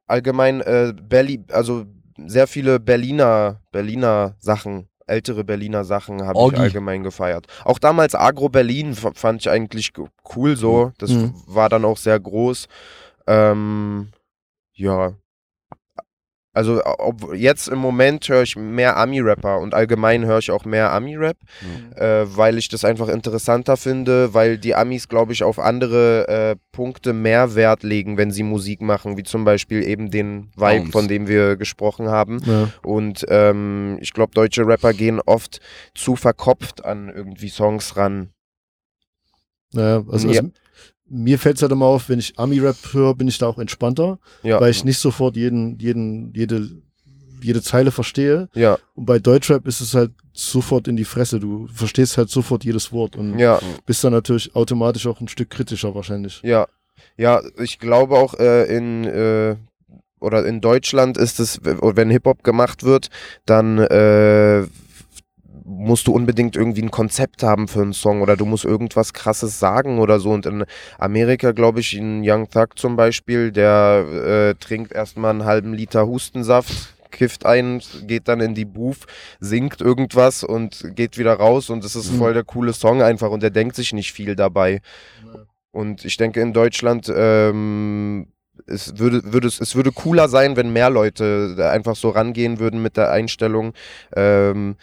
allgemein äh, Berli also sehr viele Berliner Berliner Sachen ältere Berliner Sachen habe ich allgemein gefeiert. Auch damals Agro Berlin fand ich eigentlich cool so. Das Mhm. war dann auch sehr groß. Ähm, ja also ob, jetzt im Moment höre ich mehr Ami-Rapper und allgemein höre ich auch mehr Ami-Rap, äh, weil ich das einfach interessanter finde, weil die Amis, glaube ich, auf andere äh, Punkte mehr Wert legen, wenn sie Musik machen, wie zum Beispiel eben den Vibe, von dem wir gesprochen haben. Ja. Und ähm, ich glaube, deutsche Rapper gehen oft zu verkopft an irgendwie Songs ran. Naja, also, Ja. also mir fällt es halt immer auf, wenn ich Ami-Rap höre, bin ich da auch entspannter, Ja, weil ich nicht sofort jeden, jeden, jede, jede Zeile verstehe. ja, Und bei Deutschrap ist es halt sofort in die Fresse. Du verstehst halt sofort jedes Wort und ja. bist dann natürlich automatisch auch ein Stück kritischer wahrscheinlich. Ja, ja, ich glaube auch äh, in äh, oder in Deutschland ist es, wenn Hip-Hop gemacht wird, dann äh, musst du unbedingt irgendwie ein Konzept haben für einen Song oder du musst irgendwas krasses sagen oder so. Und in Amerika, glaube ich, in Young Thug zum Beispiel, der äh, trinkt erstmal einen halben Liter Hustensaft, kifft ein, geht dann in die Booth, singt irgendwas und geht wieder raus und es ist Mhm. voll der coole Song einfach und er denkt sich nicht viel dabei. Und ich denke, in Deutschland ähm, es würde, würde es, es würde cooler sein, wenn mehr Leute einfach so rangehen würden mit der Einstellung. Ähm,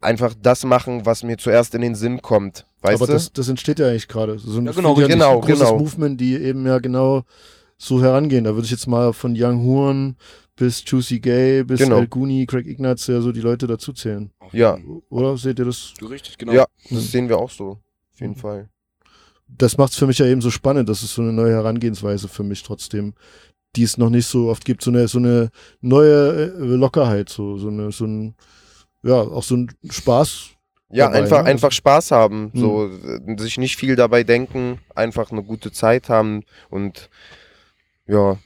einfach das machen, was mir zuerst in den Sinn kommt. Weißt Aber du? das, das entsteht ja eigentlich gerade. So ein, Ja, genau, ich, genau, ein großes genau. Movement, die eben ja genau so herangehen. Da würde ich jetzt mal von Young Horn bis Juicy Gay bis Genau. El Guni, Craig Ignatz ja so die Leute dazu zählen. Ja. Oder seht ihr das? Du richtig, genau. Ja, Mhm. das sehen wir auch so. Auf jeden Mhm. Fall. Das macht es für mich ja eben so spannend. Das ist so eine neue Herangehensweise für mich trotzdem, die es noch nicht so oft gibt. So eine, so eine neue äh, Lockerheit, so, so, eine, so ein, ja, auch so ein Spaß. Ja, dabei, einfach, ne? einfach Spaß haben. Mhm. So, äh, sich nicht viel dabei denken, einfach eine gute Zeit haben und ja.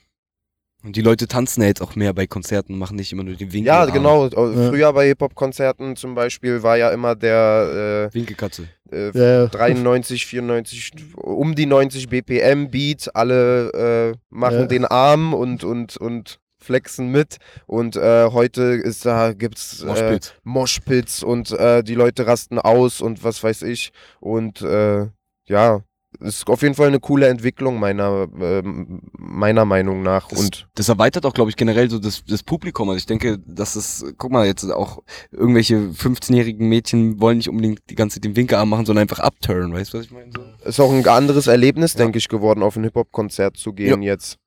Und die Leute tanzen ja jetzt auch mehr bei Konzerten, machen nicht immer nur den Winkel. Ja, genau. Äh, Ja. Früher bei Hip-Hop-Konzerten zum Beispiel war ja immer der Winkelkatze. äh, äh, Ja, ja. 93, 94, um die 90 BPM Beat, alle äh, machen Ja. den Arm und, und, und flexen mit. Und äh, heute ist da, gibt's äh, Moshpit. Moshpits und äh, die Leute rasten aus und was weiß ich. Und äh, ja, ist auf jeden Fall eine coole Entwicklung meiner, ähm, meiner Meinung nach. Das, und das erweitert auch, glaube ich, generell so das, das Publikum. Also ich denke, dass es, guck mal, jetzt auch irgendwelche 15-jährigen Mädchen wollen nicht unbedingt die ganze Zeit den Winkelarm machen, sondern einfach upturn, weißt du, was ich meine? So. ist auch ein anderes Erlebnis, Ja. denke ich, geworden, auf ein Hip-Hop-Konzert zu gehen jetzt.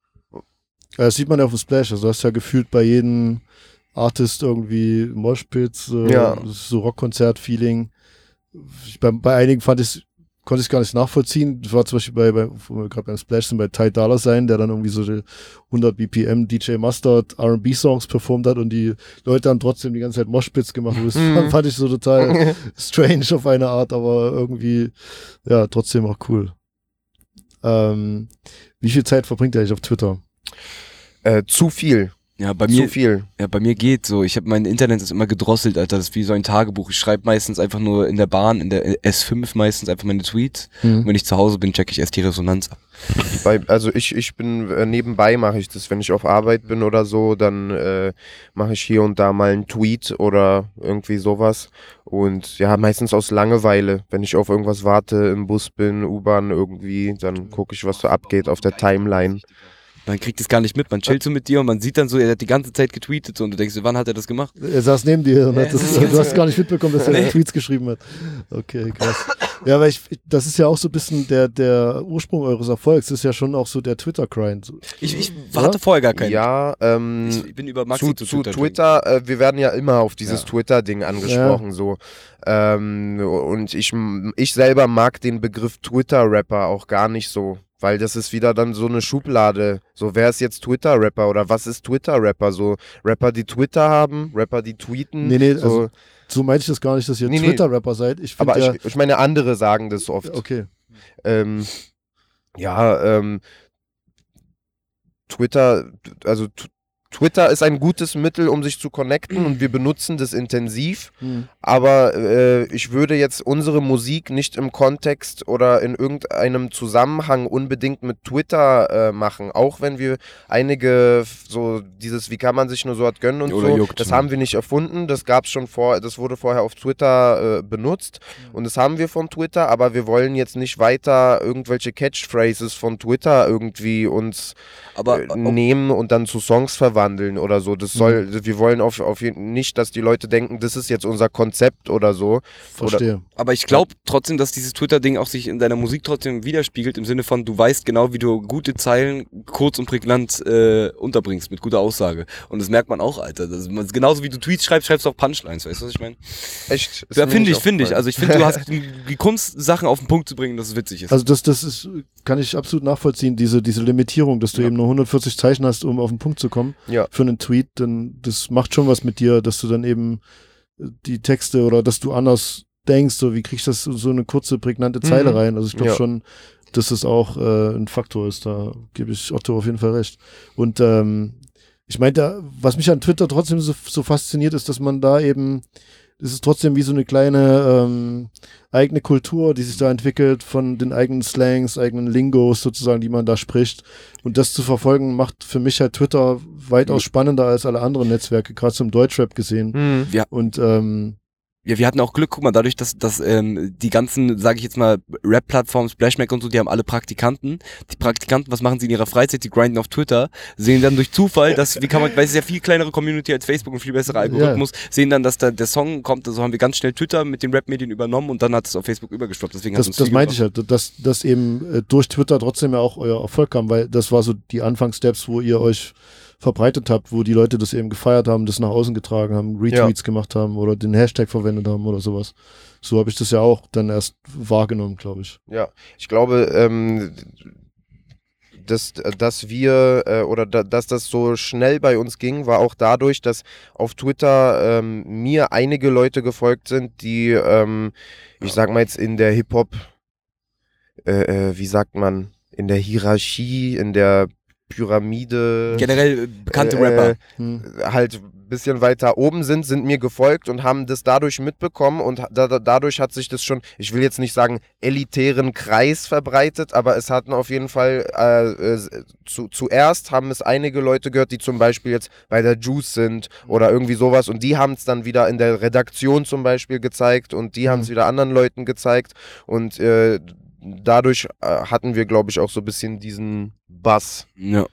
Ja, Das sieht man ja auf dem Splash. Also du hast ja gefühlt bei jedem Artist irgendwie Moshpits, äh, Ja. so Rockkonzert-Feeling. Bei, bei einigen fand ich konnte ich gar nicht nachvollziehen. Das war zum Beispiel bei, bei wo wir gerade beim Splash sind, bei Ty Dollar sein, der dann irgendwie so die 100 BPM DJ Mustard R&B Songs performt hat und die Leute haben trotzdem die ganze Zeit Moshpits gemacht. Das Mhm. fand, ich so total strange auf eine Art, aber irgendwie, ja, trotzdem auch cool. Ähm, wie viel Zeit verbringt ihr eigentlich auf Twitter? Äh, zu viel, Ja, bei zu mir, viel. ja, bei mir geht so. Ich habe mein Internet ist immer gedrosselt, Alter. Das ist wie so ein Tagebuch. Ich schreibe meistens einfach nur in der Bahn, in der S5 meistens einfach meine Tweets. Und wenn ich zu Hause bin, checke ich erst die Resonanz ab. Bei, also ich, ich bin äh, nebenbei mache ich das, wenn ich auf Arbeit bin oder so, dann äh, mache ich hier und da mal einen Tweet oder irgendwie sowas. Und ja, meistens aus Langeweile, wenn ich auf irgendwas warte, im Bus bin, U-Bahn irgendwie, dann gucke ich, was so abgeht auf der Timeline. Man kriegt es gar nicht mit. Man chillt so mit dir und man sieht dann so, er hat die ganze Zeit getweetet so, und du denkst, wann hat er das gemacht? Er saß neben dir und Ja, hat das, du hast gar nicht mitbekommen, dass er Nee. Tweets geschrieben hat. Okay, krass. Ja, aber ich, ich- das ist ja auch so ein bisschen der, der Ursprung eures Erfolgs. Das ist ja schon auch so der Twitter-Grind. Ich, ich Ja? hatte vorher gar keinen. Ja, ähm, Ich bin über Maxi zu, zu, zu Twitter. Twitter, äh, wir werden ja immer auf dieses Ja. Twitter-Ding angesprochen, so. Ähm, und ich, ich selber mag den Begriff Twitter-Rapper auch gar nicht so, weil das ist wieder dann so eine Schublade. So, wer ist jetzt Twitter-Rapper oder was ist Twitter-Rapper? So, Rapper, die Twitter haben, Rapper, die tweeten. Nee, nee, so, also So meinte ich das gar nicht, dass ihr Nee. Twitter-Rapper seid. Ich aber ja, ich, ich meine, andere sagen das oft. okay. Ähm, ja, ähm, Twitter, also Twitter ist ein gutes Mittel, um sich zu connecten und wir benutzen das intensiv. Hm. Aber äh, ich würde jetzt unsere Musik nicht im Kontext oder in irgendeinem Zusammenhang unbedingt mit Twitter äh, machen. Auch wenn wir einige so dieses, wie kann man sich nur so was gönnen und Oder so, das haben wir nicht erfunden. Das gab's schon vor, das wurde vorher auf Twitter äh, benutzt und das haben wir von Twitter. Aber wir wollen jetzt nicht weiter irgendwelche Catchphrases von Twitter irgendwie uns Aber äh, nehmen und dann zu Songs verwandeln oder so. Das soll, wir wollen auf, auf jeden nicht, dass die Leute denken, das ist jetzt unser Konzept oder so. Verstehe. Aber ich glaube trotzdem, dass dieses Twitter-Ding auch sich in deiner Musik trotzdem widerspiegelt, im Sinne von, du weißt genau, wie du gute Zeilen kurz und prägnant äh, unterbringst, mit guter Aussage. Und das merkt man auch, Alter. Das ist, genauso wie du Tweets schreibst, schreibst du auch Punchlines, weißt du, was ich meine? Echt? Ja, finde ich, finde ich. Also ich finde, du hast die, die Kunst, Sachen auf den Punkt zu bringen, dass es witzig ist. Also das, das ist, kann ich absolut nachvollziehen, diese, diese Limitierung, dass du Ja. eben nur 140 Zeichen hast, um auf den Punkt zu kommen Ja. für einen Tweet, dann das macht schon was mit dir, dass du dann eben äh, die Texte oder dass du anders denkst, so wie kriegst du das so eine kurze, prägnante Zeile Mhm. rein. Also ich glaube Ja. schon, dass das auch äh, ein Faktor ist, da gebe ich Otto auf jeden Fall recht. Und ähm, ich meinte, was mich an Twitter trotzdem so, so fasziniert, ist, dass man da eben, es ist trotzdem wie so eine kleine ähm, eigene Kultur, die sich da entwickelt von den eigenen Slangs, eigenen Lingos sozusagen, die man da spricht. Und das zu verfolgen, macht für mich halt Twitter weitaus spannender als alle anderen Netzwerke, gerade zum Deutschrap gesehen. Hm. Ja. Und ähm, Ja, wir hatten auch Glück, guck mal, dadurch, dass, dass ähm, die ganzen, sage ich jetzt mal, Rap-Plattformen, Splashmack und so, die haben alle Praktikanten. Die Praktikanten, was machen sie in ihrer Freizeit? Die grinden auf Twitter, sehen dann durch Zufall, dass, wie kann man, weil es ist ja viel kleinere Community als Facebook und viel besserer Algorithmus, sehen dann, dass da der Song kommt, also haben wir ganz schnell Twitter mit den Rap-Medien übernommen und dann hat es auf Facebook übergeschwappt. Deswegen hat das, das meinte ich halt, dass, dass eben äh, durch Twitter trotzdem ja auch euer Erfolg kam, weil das war so die Anfangssteps, wo ihr euch verbreitet habt, wo die Leute das eben gefeiert haben, das nach außen getragen haben, Retweets gemacht haben oder den Hashtag verwendet haben oder sowas. So habe ich das ja auch dann erst wahrgenommen, glaube ich. Ja, ich glaube, ähm, dass, dass wir äh, oder da, dass das so schnell bei uns ging, war auch dadurch, dass auf Twitter ähm, mir einige Leute gefolgt sind, die, ähm, ich sag mal jetzt in der Hip-Hop, äh, äh, wie sagt man, in der Hierarchie, in der Pyramide Generell äh, bekannte äh, Rapper. Hm. halt ein bisschen weiter oben sind, sind mir gefolgt und haben das dadurch mitbekommen und da, da, dadurch hat sich das schon, ich will jetzt nicht sagen elitären Kreis verbreitet, aber es hatten auf jeden Fall äh, äh, zu, zuerst haben es einige Leute gehört, die zum Beispiel jetzt bei der Juice sind oder irgendwie sowas und die haben es dann wieder in der Redaktion zum Beispiel gezeigt und die haben es Mhm. wieder anderen Leuten gezeigt und äh, dadurch äh, hatten wir glaube ich auch so ein bisschen diesen Bass. Ja.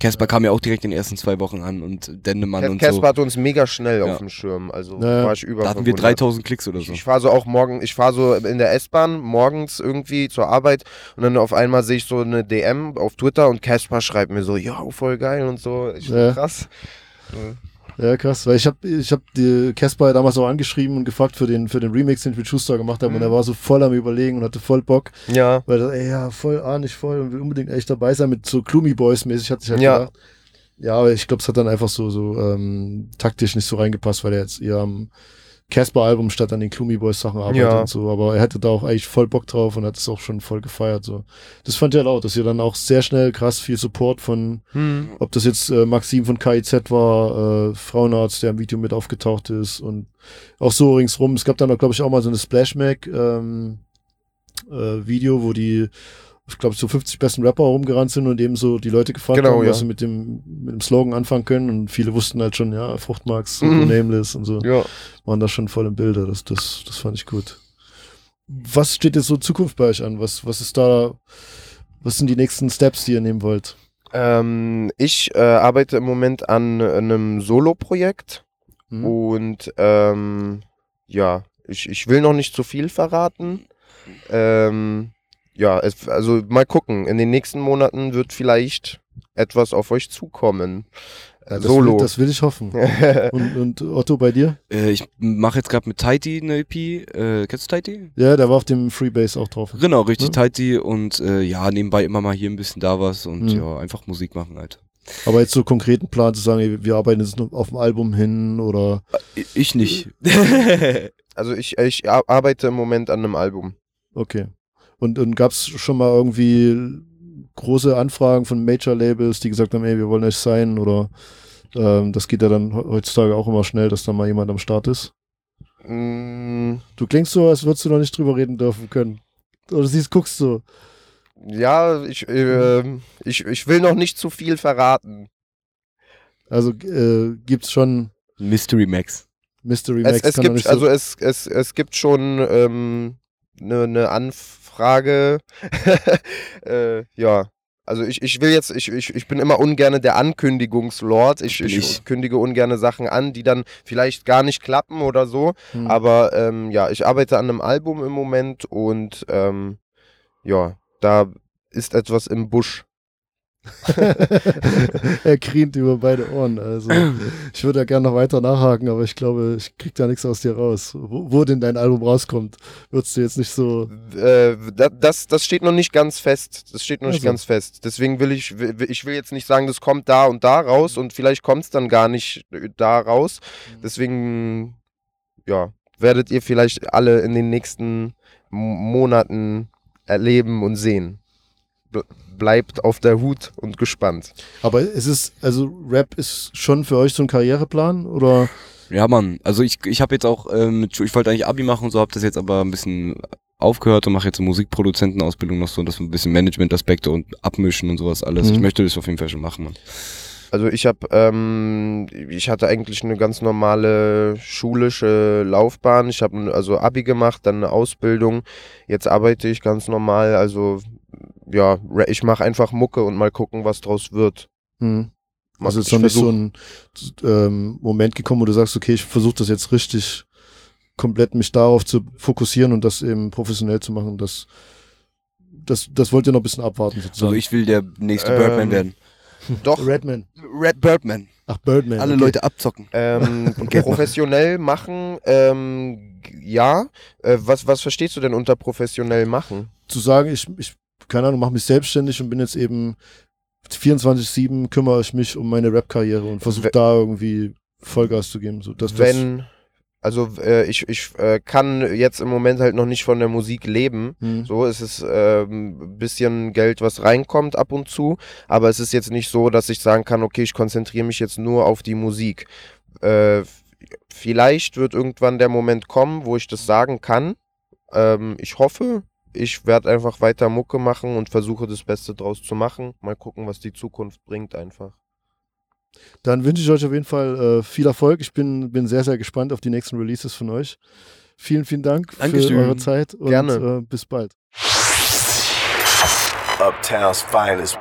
Casper kam ja auch direkt in den ersten zwei Wochen an und Dendemann und Casper so. hat uns mega schnell Ja. auf dem Schirm, also Naja. war ich über Da hatten wir 3000 Klicks oder Ich, so. ich fahre so auch morgen, ich fahre so in der S-Bahn morgens irgendwie zur Arbeit und dann auf einmal sehe ich so eine DM auf Twitter und Casper schreibt mir so, ja, voll geil und so. Ich so, Ja. krass. Ja, krass, weil ich habe ich hab die Casper damals auch angeschrieben und gefragt für den, für den Remix, den ich mit Schuster gemacht habe und Mhm. er war so voll am überlegen und hatte voll Bock, Ja. weil er, ey, ja, voll ah, nicht voll und will unbedingt echt dabei sein mit so Gloomy Boys mäßig, hat sich halt Ja. gedacht. Ja, aber ich glaube, es hat dann einfach so, so ähm, taktisch nicht so reingepasst, weil er jetzt eher am Casper-Album statt an den Gloomy Boys Sachen arbeitet Ja. und so, aber er hätte da auch eigentlich voll Bock drauf und hat es auch schon voll gefeiert. So. Das fand er laut, dass ihr dann auch sehr schnell krass viel Support von Hm. ob das jetzt äh, Maxim von KIZ war, äh, Frauenarzt, der im Video mit aufgetaucht ist und auch so ringsrum. Es gab dann, glaube ich, auch mal so eine Splashmack ähm, äh, Video, wo die, ich glaube, so 50 besten Rapper rumgerannt sind und eben so die Leute gefragt Genau, haben, ja. was sie mit dem, mit dem Slogan anfangen können und viele wussten halt schon, ja, Fruchtmax, Mhm. Nameless und so, Ja. waren da schon voll im Bilde. Das, das, das fand ich gut. Was steht jetzt so Zukunft bei euch an? Was, was ist da, was sind die nächsten Steps, die ihr nehmen wollt? Ähm, ich äh, arbeite im Moment an einem Solo-Projekt Hm? und ähm, ja, ich, ich will noch nicht zu viel verraten. Ähm, ja, es, also mal gucken. In den nächsten Monaten wird vielleicht etwas auf euch zukommen. Ja, das, Solo. Will, das will ich hoffen. und, und Otto, bei dir? Äh, ich mache jetzt gerade mit Tighty eine EP. Äh, kennst du Tighty? Ja, der war auf dem Freebase auch drauf. Genau, richtig Ja. Tighty und äh, ja, nebenbei immer mal hier ein bisschen da was und Mhm. ja, einfach Musik machen, Alter. Aber jetzt so konkreten Plan zu sagen, ey, wir arbeiten jetzt noch auf dem Album hin oder I- Ich nicht. Also ich, ich ar- arbeite im Moment an einem Album. okay. Und, und gab es schon mal irgendwie große Anfragen von Major-Labels, die gesagt haben, ey, wir wollen euch sein oder ähm, das geht ja dann he- heutzutage auch immer schnell, dass da mal jemand am Start ist. Mm, Du klingst so, als würdest du noch nicht drüber reden dürfen können. Oder siehst, guckst so. ja, ich, äh, ich, ich will noch nicht zu viel verraten. Also äh, gibt's schon Mystery Max. Mystery Max. Es, es gibt, nicht so- also es, es, es gibt schon ähm, eine ne Anfrage. äh, ja. Also ich, ich will jetzt, ich, ich, ich bin immer ungerne der Ankündigungslord. Ich, ich, ich. kündige ungerne Sachen an, die dann vielleicht gar nicht klappen oder so. Hm. Aber ähm, ja, ich arbeite an einem Album im Moment und ähm, ja, da ist etwas im Busch. er krient über beide Ohren. Also ich würde ja gerne noch weiter nachhaken, aber ich glaube, ich krieg da nichts aus dir raus. Wo, wo denn dein Album rauskommt, würdest du jetzt nicht so. Äh, da- das, das steht noch nicht ganz fest. Das steht noch nicht Also. ganz fest. Deswegen will ich, ich will jetzt nicht sagen, das kommt da und da raus und vielleicht kommt es dann gar nicht äh, da raus. Deswegen, ja, werdet ihr vielleicht alle in den nächsten Monaten erleben und sehen. Ble- Bleibt auf der Hut und gespannt. Aber es ist, also Rap ist schon für euch so ein Karriereplan oder? Ja, Mann. Also ich, ich habe jetzt auch, ähm, mit Schu- ich wollte eigentlich Abi machen und so, habe das jetzt aber ein bisschen aufgehört und mache jetzt eine Musikproduzentenausbildung noch so, dass wir ein bisschen Managementaspekte und abmischen und sowas alles. Mhm. Ich möchte das auf jeden Fall schon machen, Mann. Also ich habe, ähm, ich hatte eigentlich eine ganz normale schulische Laufbahn. Ich habe also Abi gemacht, dann eine Ausbildung. Jetzt arbeite ich ganz normal. Also ja, ich mache einfach Mucke und mal gucken, was draus wird. Hm. Also ist ich noch nicht so ein ähm, Moment gekommen, wo du sagst, okay, ich versuche das jetzt richtig komplett mich darauf zu fokussieren und das eben professionell zu machen. Das, das, das wollt ihr noch ein bisschen abwarten sozusagen. Also ich will der nächste Ähm, Birdman werden. Doch, Redman. Red Birdman. Ach, Birdman. Alle okay. Leute abzocken. ähm, professionell machen, ähm, ja. Äh, was, was verstehst du denn unter professionell machen? Zu sagen, ich, ich keine Ahnung, mache mich selbstständig und bin jetzt eben 24-7 kümmere ich mich um meine Rap-Karriere und versuche da irgendwie Vollgas zu geben. So, dass das, Wenn, also äh, ich, ich äh, kann jetzt im Moment halt noch nicht von der Musik leben. hm, So, es ist ähm, ein bisschen Geld, was reinkommt ab und zu, aber es ist jetzt nicht so, dass ich sagen kann, okay, ich konzentriere mich jetzt nur auf die Musik. Äh, vielleicht wird irgendwann der Moment kommen, wo ich das sagen kann. Ähm, ich hoffe, ich werde einfach weiter Mucke machen und versuche das Beste draus zu machen. Mal gucken, was die Zukunft bringt einfach. Dann wünsche ich euch auf jeden Fall äh, viel Erfolg. Ich bin, bin sehr, sehr gespannt auf die nächsten Releases von euch. Vielen, vielen Dank Dankeschön. für eure Zeit und Gerne. Äh, bis bald. Uptown's finest.